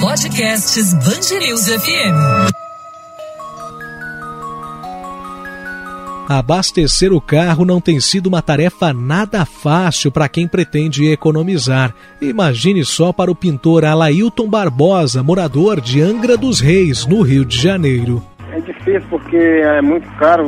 Podcasts Bangerils FM. Abastecer o carro não tem sido uma tarefa nada fácil para quem pretende economizar. Imagine só para o pintor Alailton Barbosa, morador de Angra dos Reis, no Rio de Janeiro. É difícil porque é muito caro.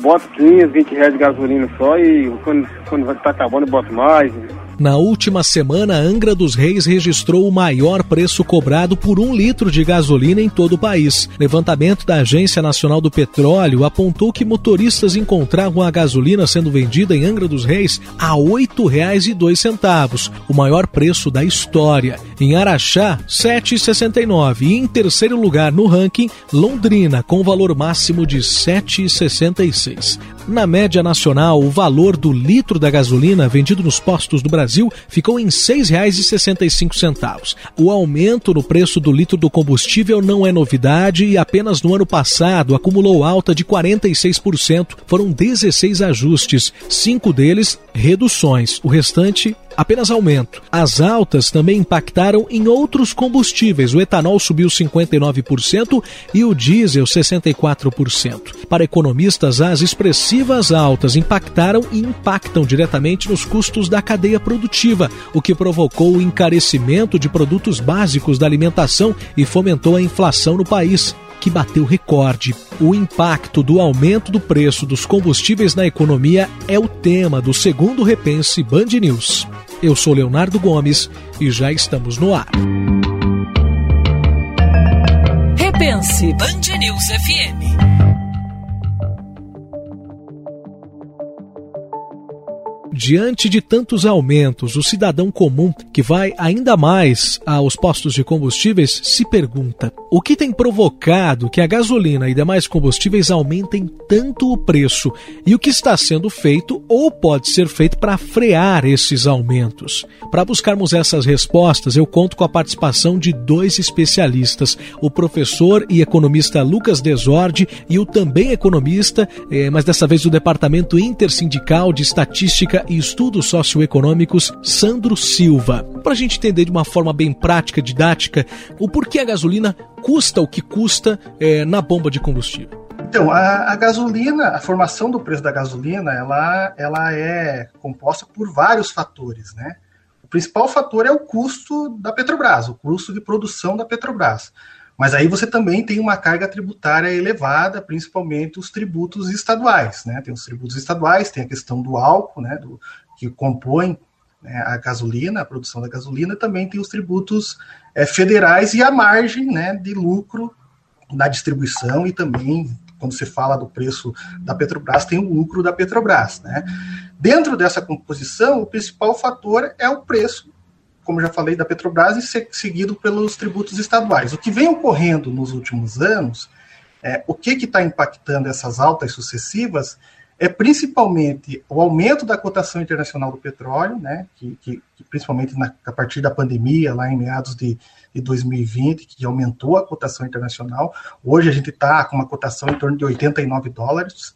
Boto 15, 20 reais de gasolina só e quando, quando vai estar acabando eu boto mais. Na última semana, Angra dos Reis registrou o maior preço cobrado por um litro de gasolina em todo o país. Levantamento da Agência Nacional do Petróleo apontou que motoristas encontravam a gasolina sendo vendida em Angra dos Reis a R$ 8,02, o maior preço da história. Em Araxá, R$ 7,69 e em terceiro lugar no ranking, Londrina, com valor máximo de R$ 7,66. Na média nacional, o valor do litro da gasolina vendido nos postos do Brasil ficou em R$ 6,65. O aumento no preço do litro do combustível não é novidade e apenas no ano passado acumulou alta de 46%. Foram 16 ajustes, cinco deles reduções, o restante apenas aumento. As altas também impactaram em outros combustíveis. O etanol subiu 59% e o diesel 64%. Para economistas, as expressivas altas impactaram e impactam diretamente nos custos da cadeia produtiva, o que provocou o encarecimento de produtos básicos da alimentação e fomentou a inflação no país que bateu recorde. O impacto do aumento do preço dos combustíveis na economia é o tema do segundo Repense Band News. Eu sou Leonardo Gomes e já estamos no ar. Repense Band News FM. Diante de tantos aumentos, o cidadão comum que vai ainda mais aos postos de combustíveis se pergunta: o que tem provocado que a gasolina e demais combustíveis aumentem tanto o preço e o que está sendo feito ou pode ser feito para frear esses aumentos? Para buscarmos essas respostas, eu conto com a participação de dois especialistas, o professor e economista Lucas Desordi e o também economista, eh, mas dessa vez do Departamento Intersindical de Estatística e Estudos Socioeconômicos, Sandro Silva. Para a gente entender de uma forma bem prática, didática, o porquê a gasolina custa o que custa é, na bomba de combustível. Então, a, a, gasolina, a formação do preço da gasolina, ela, ela é composta por vários fatores, né? O principal fator é o custo da Petrobras, o custo de produção da Petrobras. Mas aí você também tem uma carga tributária elevada, principalmente os tributos estaduais, né? Tem os tributos estaduais, tem a questão do álcool, né? Do, que compõe né, a gasolina, a produção da gasolina, também tem os tributos é, federais e a margem, né? De lucro da distribuição e também quando se fala do preço da Petrobras, tem o lucro da Petrobras, né? Dentro dessa composição, o principal fator é o preço como já falei, da Petrobras e seguido pelos tributos estaduais. O que vem ocorrendo nos últimos anos, é, o que está impactando essas altas sucessivas é principalmente o aumento da cotação internacional do petróleo, né, que, que, que principalmente na, a partir da pandemia, lá em meados de, de 2020, que aumentou a cotação internacional. Hoje a gente está com uma cotação em torno de 89 dólares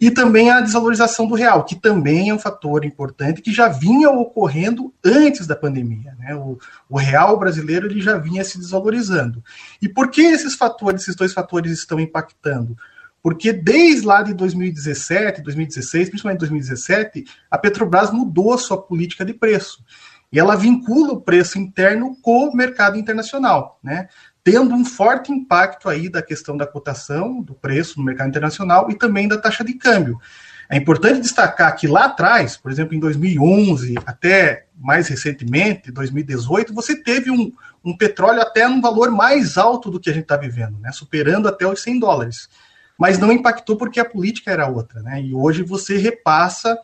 e também a desvalorização do real, que também é um fator importante que já vinha ocorrendo antes da pandemia. Né? O, o, real brasileiro ele já vinha se desvalorizando. E por que esses fatores, esses dois fatores estão impactando? Porque desde lá de 2017, 2016, principalmente 2017, a Petrobras mudou sua política de preço. E ela vincula o preço interno com o mercado internacional. Né? Tendo um forte impacto aí da questão da cotação, do preço no mercado internacional e também da taxa de câmbio. É importante destacar que lá atrás, por exemplo, em 2011, até mais recentemente, 2018, você teve um, um petróleo até num valor mais alto do que a gente está vivendo, né, superando até os 100 dólares. Mas não impactou porque a política era outra. Né, e hoje você repassa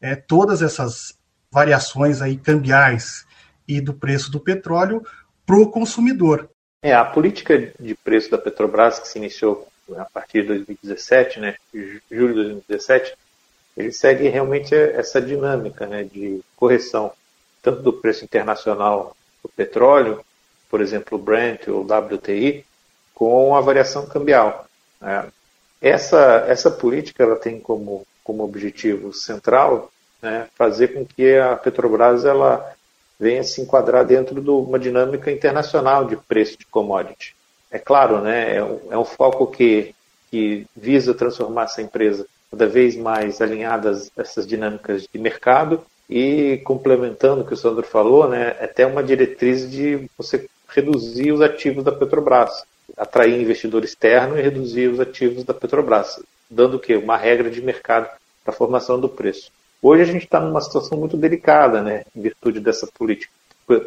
é, todas essas variações aí cambiais e do preço do petróleo para o consumidor. É, a política de preço da Petrobras, que se iniciou a partir de 2017, né, julho de 2017, ele segue realmente essa dinâmica né, de correção, tanto do preço internacional do petróleo, por exemplo, o Brent ou WTI, com a variação cambial. Né. Essa, essa política ela tem como, como objetivo central né, fazer com que a Petrobras ela venha se enquadrar dentro de uma dinâmica internacional de preço de commodity. É claro, né, é, um, é um foco que, que visa transformar essa empresa cada vez mais alinhada a essas dinâmicas de mercado e complementando o que o Sandro falou, né, é até uma diretriz de você reduzir os ativos da Petrobras, atrair investidor externo e reduzir os ativos da Petrobras, dando o quê? Uma regra de mercado para a formação do preço. Hoje a gente está numa situação muito delicada, né, em virtude dessa política,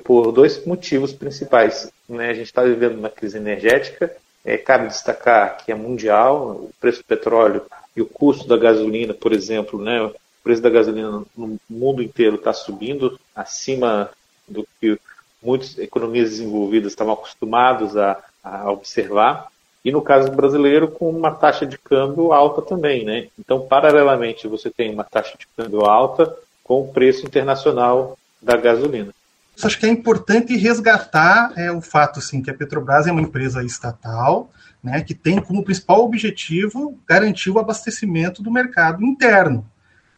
por dois motivos principais. Né? A gente está vivendo uma crise energética, é, cabe destacar que é mundial, o preço do petróleo e o custo da gasolina, por exemplo, né, o preço da gasolina no mundo inteiro está subindo acima do que muitas economias desenvolvidas estavam acostumados a, a observar e no caso brasileiro com uma taxa de câmbio alta também, né? Então, paralelamente, você tem uma taxa de câmbio alta com o preço internacional da gasolina. Acho que é importante resgatar é, o fato assim, que a Petrobras é uma empresa estatal, né, que tem como principal objetivo garantir o abastecimento do mercado interno,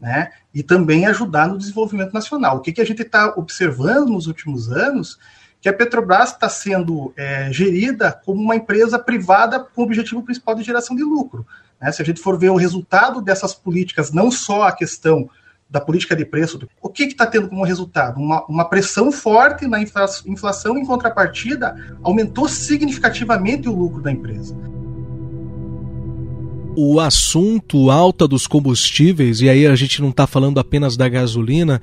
né, e também ajudar no desenvolvimento nacional. O que, que a gente está observando nos últimos anos que a Petrobras está sendo é, gerida como uma empresa privada com o objetivo principal de geração de lucro. Né? Se a gente for ver o resultado dessas políticas, não só a questão da política de preço, o que está tendo como resultado? Uma, uma pressão forte na inflação, em contrapartida, aumentou significativamente o lucro da empresa o assunto alta dos combustíveis, e aí a gente não está falando apenas da gasolina,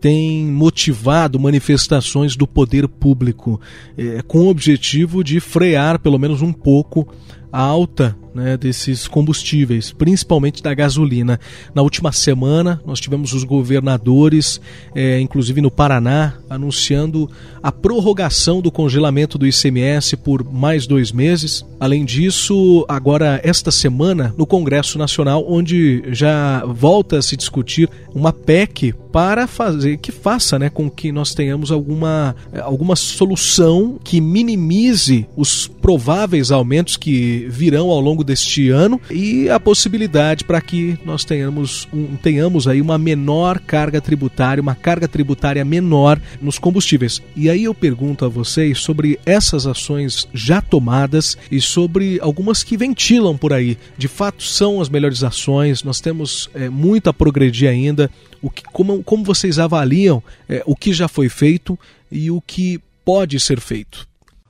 tem motivado manifestações do poder público é, com o objetivo de frear pelo menos um pouco a alta né, desses combustíveis, principalmente da gasolina. Na última semana, nós tivemos os governadores, é, inclusive no Paraná, anunciando a prorrogação do congelamento do ICMS por mais dois meses. Além disso, agora, esta semana, no Congresso Nacional, onde já volta a se discutir uma PEC para fazer que faça né, com que nós tenhamos alguma, alguma solução que minimize os prováveis aumentos que virão ao longo deste ano e a possibilidade para que nós tenhamos, um, tenhamos aí uma menor carga tributária, uma carga tributária menor nos combustíveis. E aí eu pergunto a vocês sobre essas ações já tomadas e sobre algumas que ventilam por aí. De fato, são as melhores ações, nós temos é, muito a progredir ainda. O que, como, como vocês avaliam é, o que já foi feito e o que pode ser feito?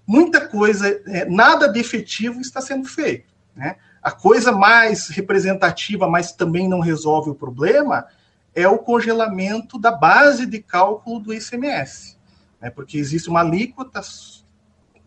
Muita coisa, é, nada de efetivo está sendo feito. Né? A coisa mais representativa, mas também não resolve o problema, é o congelamento da base de cálculo do ICMS. Né? Porque existe uma alíquota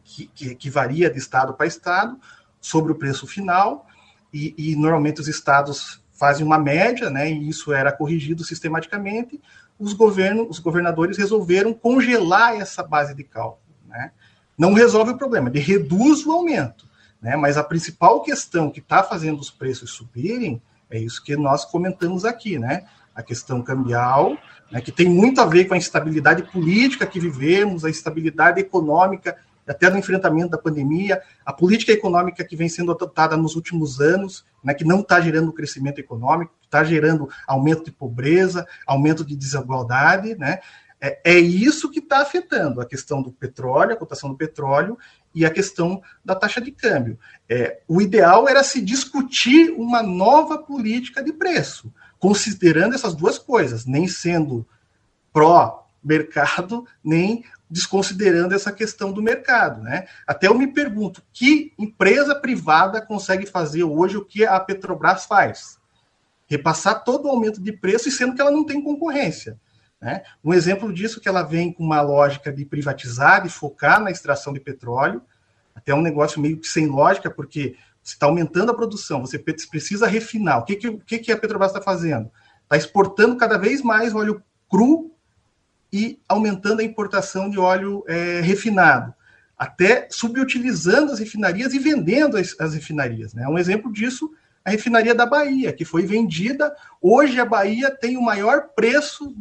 que, que, que varia de estado para estado sobre o preço final, e, e, normalmente os estados fazem uma média, né, e isso era corrigido sistematicamente. Os, governos, os governadores resolveram congelar essa base de cálculo. Né? Não resolve o problema, ele reduz o aumento. Né? Mas a principal questão que está fazendo os preços subirem é isso que nós comentamos aqui, né? A questão cambial, né, que tem muito a ver com a instabilidade política que vivemos, a instabilidade econômica, até no enfrentamento da pandemia, a política econômica que vem sendo adotada nos últimos anos, né, que não está gerando crescimento econômico, está gerando aumento de pobreza, aumento de desigualdade, né? É, é isso que está afetando a questão do petróleo, a cotação do petróleo e a questão da taxa de câmbio. É, o ideal era se discutir uma nova política de preço, considerando essas duas coisas, nem sendo pró-mercado, nem desconsiderando essa questão do mercado. Né? Até eu me pergunto, que empresa privada consegue fazer hoje o que a Petrobras faz? Repassar todo o aumento de preço e sendo que ela não tem concorrência. Né? Um exemplo disso é que ela vem com uma lógica de privatizar, de focar na extração de petróleo, até um negócio meio que sem lógica, porque você está aumentando a produção, você precisa refinar. O que, que, que a Petrobras está fazendo? Está exportando cada vez mais óleo cru e aumentando a importação de óleo é, refinado, até subutilizando as refinarias e vendendo as, as refinarias. Né? Um exemplo disso a refinaria da Bahia, que foi vendida. Hoje a Bahia tem o maior preço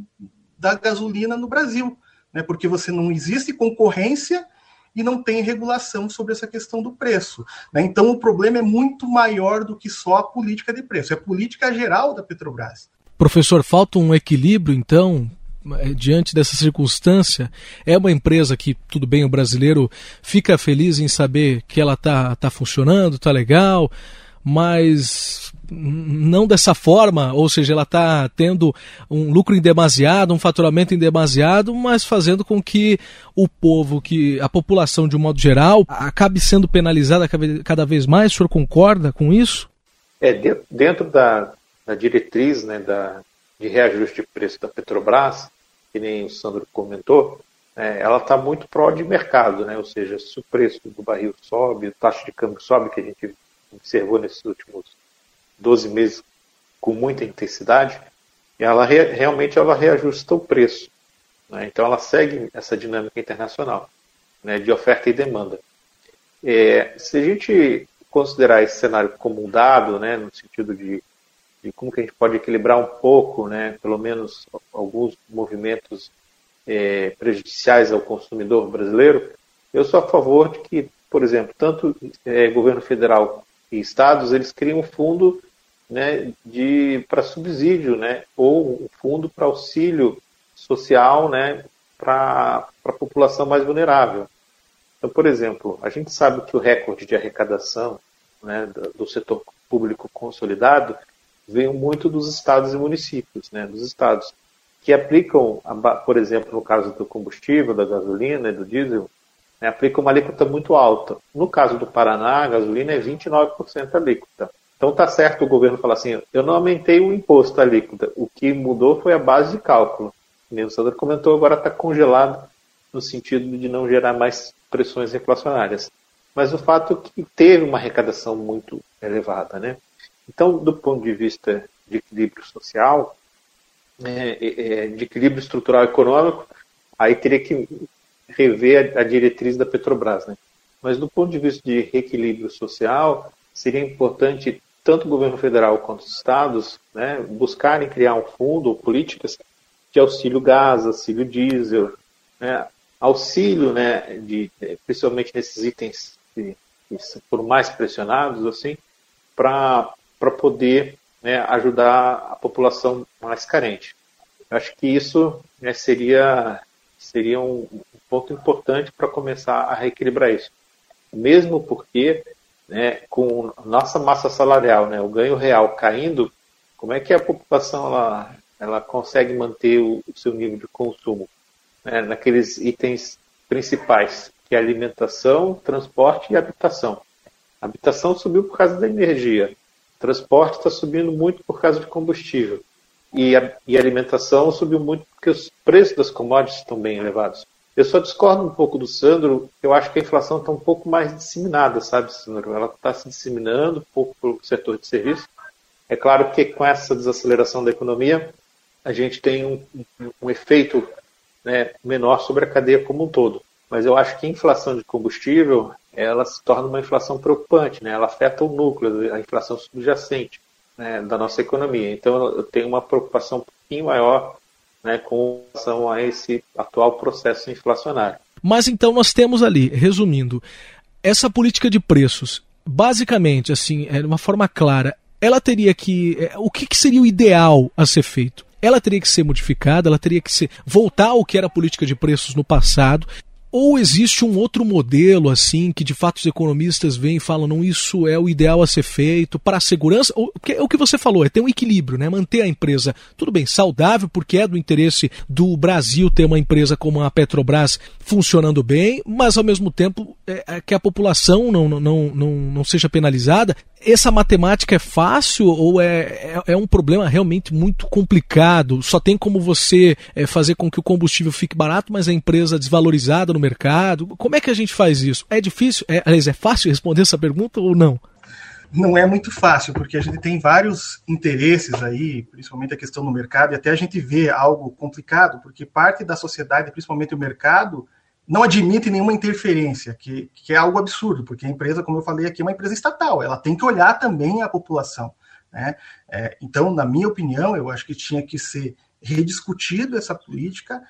da gasolina no Brasil, né? porque você não existe concorrência e não tem regulação sobre essa questão do preço. Né? Então o problema é muito maior do que só a política de preço, é a política geral da Petrobras. Professor, falta um equilíbrio, então, é, diante dessa circunstância, é uma empresa que, tudo bem, o brasileiro fica feliz em saber que ela está tá funcionando, está legal, mas não dessa forma, ou seja, ela está tendo um lucro em demasiado, um faturamento em demasiado, mas fazendo com que o povo, que a população de um modo geral, acabe sendo penalizada cada vez mais. O senhor concorda com isso? É, dentro da, da diretriz né, da, de reajuste de preço da Petrobras, que nem o Sandro comentou, é, ela está muito pró de mercado, né? ou seja, se o preço do barril sobe, a taxa de câmbio sobe, que a gente observou nesses últimos 12 meses com muita intensidade, ela re, realmente ela reajusta o preço. Né? Então ela segue essa dinâmica internacional né, de oferta e demanda. É, se a gente considerar esse cenário como um dado, né, no sentido de, de como que a gente pode equilibrar um pouco, né, pelo menos alguns movimentos é, prejudiciais ao consumidor brasileiro, eu sou a favor de que, por exemplo, tanto é, governo federal e estados eles criam um fundo né, de para subsídio, né, ou um fundo para auxílio social, né, para a população mais vulnerável. Então, por exemplo, a gente sabe que o recorde de arrecadação né, do, setor público consolidado veio muito dos estados e municípios, né, dos estados que aplicam, por exemplo, no caso do combustível, da gasolina e do diesel, né, aplicam uma alíquota muito alta. No caso do Paraná, a gasolina é 29% alíquota. Então está certo o governo falar assim, eu não aumentei o imposto alíquota, o que mudou foi a base de cálculo. O Sandro comentou, agora está congelado no sentido de não gerar mais pressões inflacionárias. Mas o fato é que teve uma arrecadação muito elevada. Né? Então, do ponto de vista de equilíbrio social, é, é, é de equilíbrio estrutural econômico, aí teria que rever a, a diretriz da Petrobras. Né? Mas do ponto de vista de reequilíbrio social, seria importante tanto o governo federal quanto os estados né, buscarem criar um fundo políticas de auxílio gás, auxílio diesel, né, auxílio, né, de, principalmente nesses itens que, que foram mais pressionados, assim, para poder né, ajudar a população mais carente. Eu acho que isso né, seria, seria um ponto importante para começar a reequilibrar isso. Mesmo porque né, com nossa massa salarial, né, o ganho real caindo, como é que a população ela, ela consegue manter o, o seu nível de consumo né, naqueles itens principais, que é alimentação, transporte e habitação. Habitação subiu por causa da energia, transporte está subindo muito por causa de combustível e a, e alimentação subiu muito porque os preços das commodities estão bem elevados. Eu só discordo um pouco do Sandro, eu acho que a inflação está um pouco mais disseminada, sabe, Sandro? Ela está se disseminando um pouco para o setor de serviço. É claro que com essa desaceleração da economia, a gente tem um, um, um efeito né, menor sobre a cadeia como um todo. Mas eu acho que a inflação de combustível, ela se torna uma inflação preocupante, né? ela afeta o núcleo, a inflação subjacente né, da nossa economia. Então eu tenho uma preocupação um pouquinho maior né, com relação a esse atual processo inflacionário. Mas então nós temos ali, resumindo, essa política de preços, basicamente, assim, é de uma forma clara, ela teria que. É, o que, que seria o ideal a ser feito? ela teria que ser modificada, ela teria que ser voltar ao que era a política de preços no passado ou existe um outro modelo, assim, que de fato os economistas veem e falam, não, isso é o ideal a ser feito para a segurança? Ou, é o que você falou, é ter um equilíbrio, né? Manter a empresa, tudo bem, saudável, porque é do interesse do Brasil ter uma empresa como a Petrobras funcionando bem, mas ao mesmo tempo é, é que a população não, não, não, não seja penalizada. Essa matemática é fácil ou é, é, é, um problema realmente muito complicado? Só tem como você é, fazer com que o combustível fique barato, mas a empresa desvalorizada no mercado? Como é que a gente faz isso? É difícil? É, aliás, é fácil responder essa pergunta ou não? Não é muito fácil, porque a gente tem vários interesses aí, principalmente a questão do mercado, e até a gente vê algo complicado, porque parte da sociedade, principalmente o mercado, não admite nenhuma interferência, que, que é algo absurdo, porque a empresa, como eu falei aqui, é uma empresa estatal, ela tem que olhar também a população. Né? É, então, na minha opinião, eu acho que tinha que ser rediscutido essa política,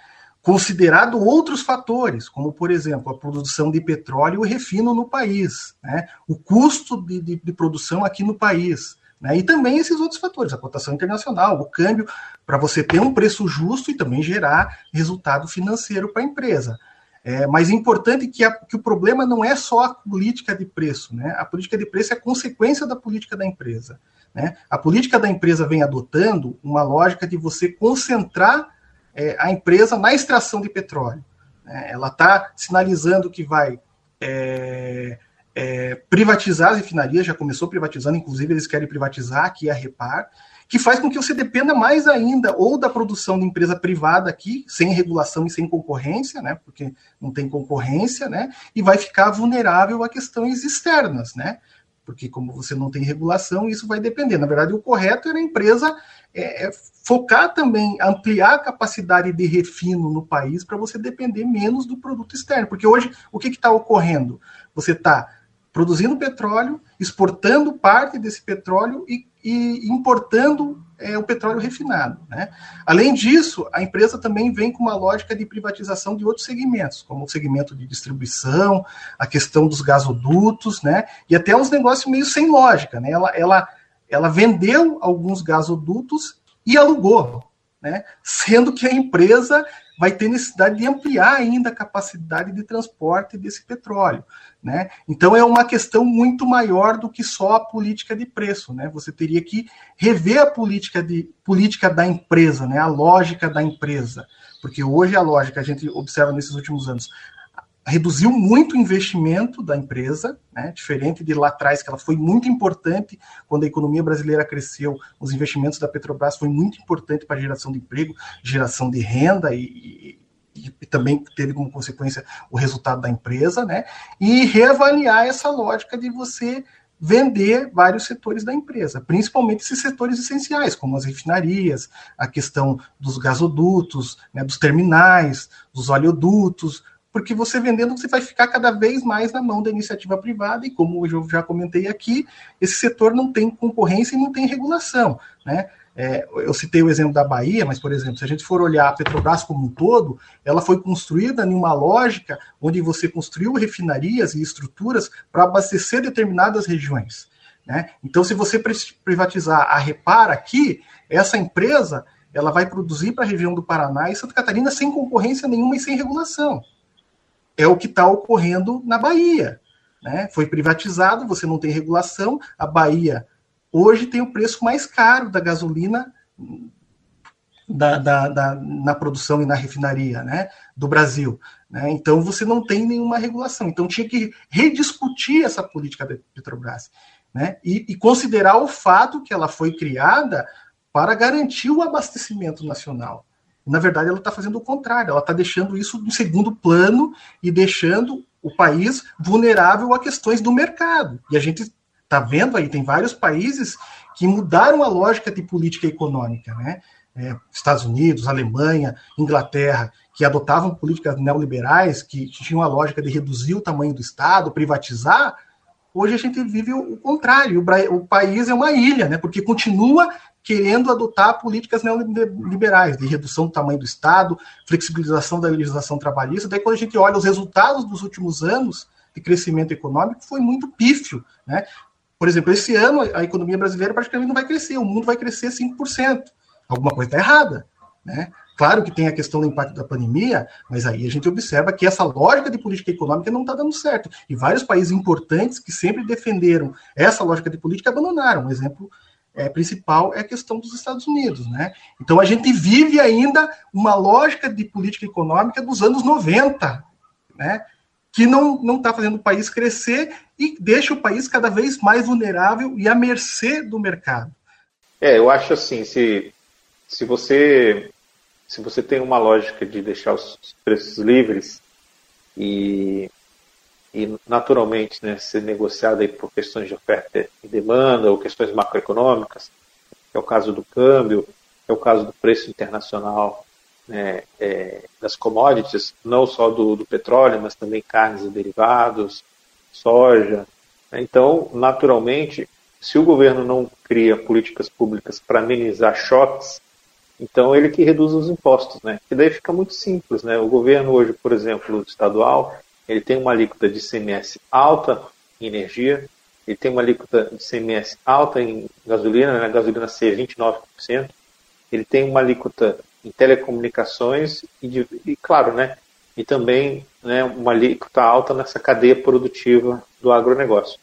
considerado outros fatores, como, por exemplo, a produção de petróleo e refino no país, né? o custo de, de, de produção aqui no país, Né? E também esses outros fatores, a cotação internacional, o câmbio, para você ter um preço justo e também gerar resultado financeiro para a empresa. É, mas é importante que, a, que, o problema não é só a política de preço, né? A política de preço é consequência da política da empresa. Né? A política da empresa vem adotando uma lógica de você concentrar é, a empresa na extração de petróleo. Né? Ela está sinalizando que vai é, é, privatizar as refinarias, já começou privatizando, inclusive eles querem privatizar aqui a Repar, que faz com que você dependa mais ainda ou da produção de empresa privada aqui, sem regulação e sem concorrência, né, porque não tem concorrência, né, e vai ficar vulnerável a questões externas, né, porque como você não tem regulação, isso vai depender. Na verdade, o correto era a empresa é, é focar também, ampliar a capacidade de refino no país para você depender menos do produto externo, porque hoje o que está ocorrendo? Você está produzindo petróleo, exportando parte desse petróleo e, e importando é, o petróleo refinado. Né? Além disso, a empresa também vem com uma lógica de privatização de outros segmentos, como o segmento de distribuição, a questão dos gasodutos, né? e até uns negócios meio sem lógica. Né? Ela, ela, ela vendeu alguns gasodutos e alugou, né? sendo que a empresa vai ter necessidade de ampliar ainda a capacidade de transporte desse petróleo. Né? Então é uma questão muito maior do que só a política de preço. Né? Você teria que rever a política, de, política da empresa, né? a lógica da empresa. Porque hoje a lógica, a gente observa nesses últimos anos, reduziu muito o investimento da empresa, né, diferente de lá atrás, que ela foi muito importante quando a economia brasileira cresceu, os investimentos da Petrobras foi muito importante para a geração de emprego, geração de renda e, e, e, também teve como consequência o resultado da empresa, né, e reavaliar essa lógica de você vender vários setores da empresa, principalmente esses setores essenciais, como as refinarias, a questão dos gasodutos, né, dos terminais, dos oleodutos, porque você vendendo, você vai ficar cada vez mais na mão da iniciativa privada, e como eu já comentei aqui, esse setor não tem concorrência e não tem regulação. Né? É, eu citei o exemplo da Bahia, mas, por exemplo, se a gente for olhar a Petrobras como um todo, ela foi construída em uma lógica onde você construiu refinarias e estruturas para abastecer determinadas regiões. Né? Então, se você privatizar a Repara aqui, essa empresa ela vai produzir para a região do Paraná e Santa Catarina sem concorrência nenhuma e sem regulação é o que está ocorrendo na Bahia. Né? Foi privatizado, você não tem regulação. A Bahia hoje tem o preço mais caro da gasolina da, da, da, na produção e na refinaria né, do Brasil. Né? Então você não tem nenhuma regulação. Então tinha que rediscutir essa política da Petrobras né? e, e considerar o fato que ela foi criada para garantir o abastecimento nacional. Na verdade, ela está fazendo o contrário, ela está deixando isso em segundo plano e deixando o país vulnerável a questões do mercado. E a gente está vendo aí, tem vários países que mudaram a lógica de política econômica, né? É, Estados Unidos, Alemanha, Inglaterra, que adotavam políticas neoliberais, que tinham a lógica de reduzir o tamanho do Estado, privatizar, hoje a gente vive o, contrário. O, o, país é uma ilha, né? Porque continua querendo adotar políticas neoliberais de redução do tamanho do Estado, flexibilização da legislação trabalhista. Daí, quando a gente olha os resultados dos últimos anos de crescimento econômico, foi muito pífio. Né? Por exemplo, esse ano a economia brasileira praticamente não vai crescer, o mundo vai crescer 5%. Alguma coisa está errada. Né? Claro que tem a questão do impacto da pandemia, mas aí a gente observa que essa lógica de política econômica não está dando certo. E vários países importantes que sempre defenderam essa lógica de política abandonaram. Um exemplo é, principal é a questão dos Estados Unidos. Né? Então a gente vive ainda uma lógica de política econômica dos anos 90, né? que não está fazendo o país crescer e deixa o país cada vez mais vulnerável e à mercê do mercado. É, eu acho assim, se, se você se você tem uma lógica de deixar os preços livres e e naturalmente né, ser negociada por questões de oferta e demanda ou questões macroeconômicas, é o caso do câmbio, é o caso do preço internacional né, é, das commodities, não só do, do, petróleo, mas também carnes e derivados, soja. Então, naturalmente, se o governo não cria políticas públicas para amenizar choques, então ele que reduz os impostos, né? E daí fica muito simples, né? O governo hoje, por exemplo, estadual, ele tem uma alíquota de ICMS alta em energia, ele tem uma alíquota de CMS alta em gasolina, na né, gasolina C 29%, ele tem uma alíquota em telecomunicações e, de, e claro, né, e também né, uma alíquota alta nessa cadeia produtiva do agronegócio.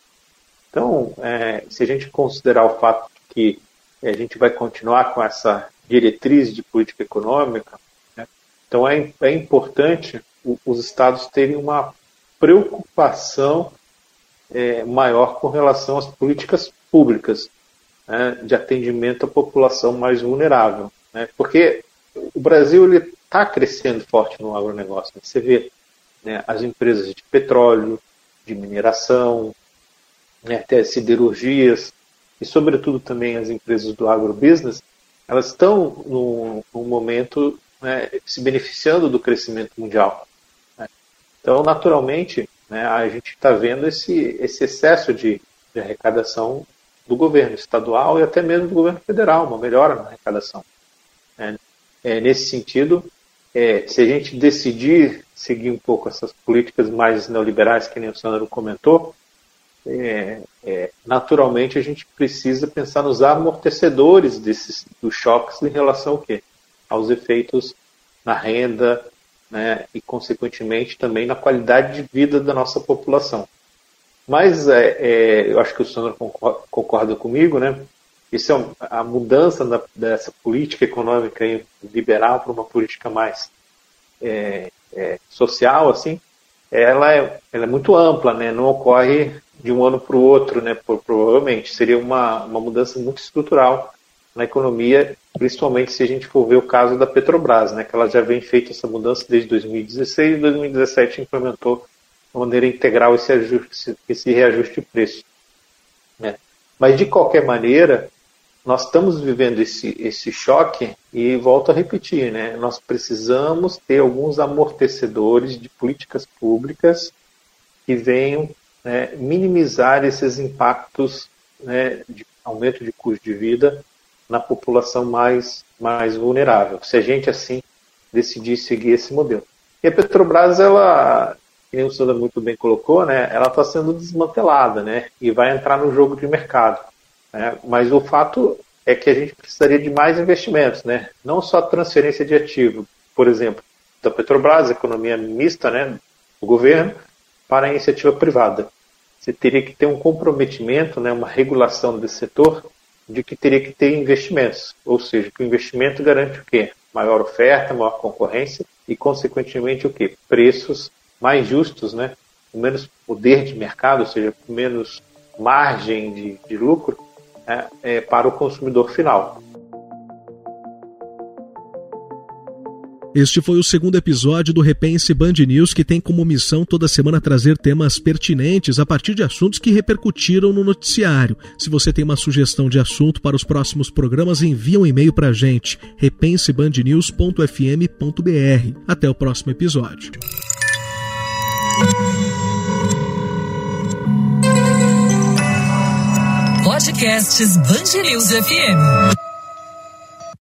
Então, é, se a gente considerar o fato que a gente vai continuar com essa diretriz de política econômica, né, então é, é importante os estados terem uma preocupação é, maior com relação às políticas públicas né, de atendimento à população mais vulnerável. Né, porque o Brasil está crescendo forte no agronegócio. Né? Você vê né, as empresas de petróleo, de mineração, né, até siderurgias, e sobretudo também as empresas do agrobusiness, elas estão num, num momento né, se beneficiando do crescimento mundial. Então, naturalmente, né, a gente está vendo esse, esse excesso de, de, arrecadação do governo estadual e até mesmo do governo federal, uma melhora na arrecadação. Né? É, nesse sentido, é, se a gente decidir seguir um pouco essas políticas mais neoliberais, que nem o Sandro comentou, é, é, naturalmente a gente precisa pensar nos amortecedores desses dos choques em relação ao quê? Aos efeitos na renda, né, e consequentemente também na qualidade de vida da nossa população. Mas é, é eu acho que o Sandro concorda, concorda comigo, né? Isso é a mudança da, dessa política econômica liberal para uma política mais é, é, social, assim, ela é, ela é muito ampla, né? Não ocorre de um ano para o outro, né? Provavelmente seria uma, uma mudança muito estrutural na economia, principalmente se a gente for ver o caso da Petrobras, né? Que ela já vem feito essa mudança desde 2016 e 2017 implementou de maneira integral esse, ajuste, esse reajuste de preço. Né? Mas de qualquer maneira, nós estamos vivendo esse, esse choque e volto a repetir, né? Nós precisamos ter alguns amortecedores de políticas públicas que venham né, minimizar esses impactos né, de aumento de custo de vida na população mais, mais vulnerável. Se a gente assim decidir seguir esse modelo. E a Petrobras, ela, como o Sandra muito bem colocou, né, ela está sendo desmantelada, né, e vai entrar no jogo de mercado. Né? Mas o fato é que a gente precisaria de mais investimentos, né? não só transferência de ativo, por exemplo, da Petrobras, economia mista né, do governo, para a iniciativa privada. Você teria que ter um comprometimento, né, uma regulação desse setor, de que teria que ter investimentos, ou seja, que o investimento garante o quê? Maior oferta, maior concorrência e, consequentemente, o quê? Preços mais justos, né? com menos poder de mercado, ou seja, com menos margem de, de lucro, né, é, para o consumidor final. Este foi o segundo episódio do Repense Band News, que tem como missão toda semana trazer temas pertinentes a partir de assuntos que repercutiram no noticiário. Se você tem uma sugestão de assunto para os próximos programas, envie um e-mail para a gente, repensebandnews.fm.br. Até o próximo episódio. Podcasts Band News FM.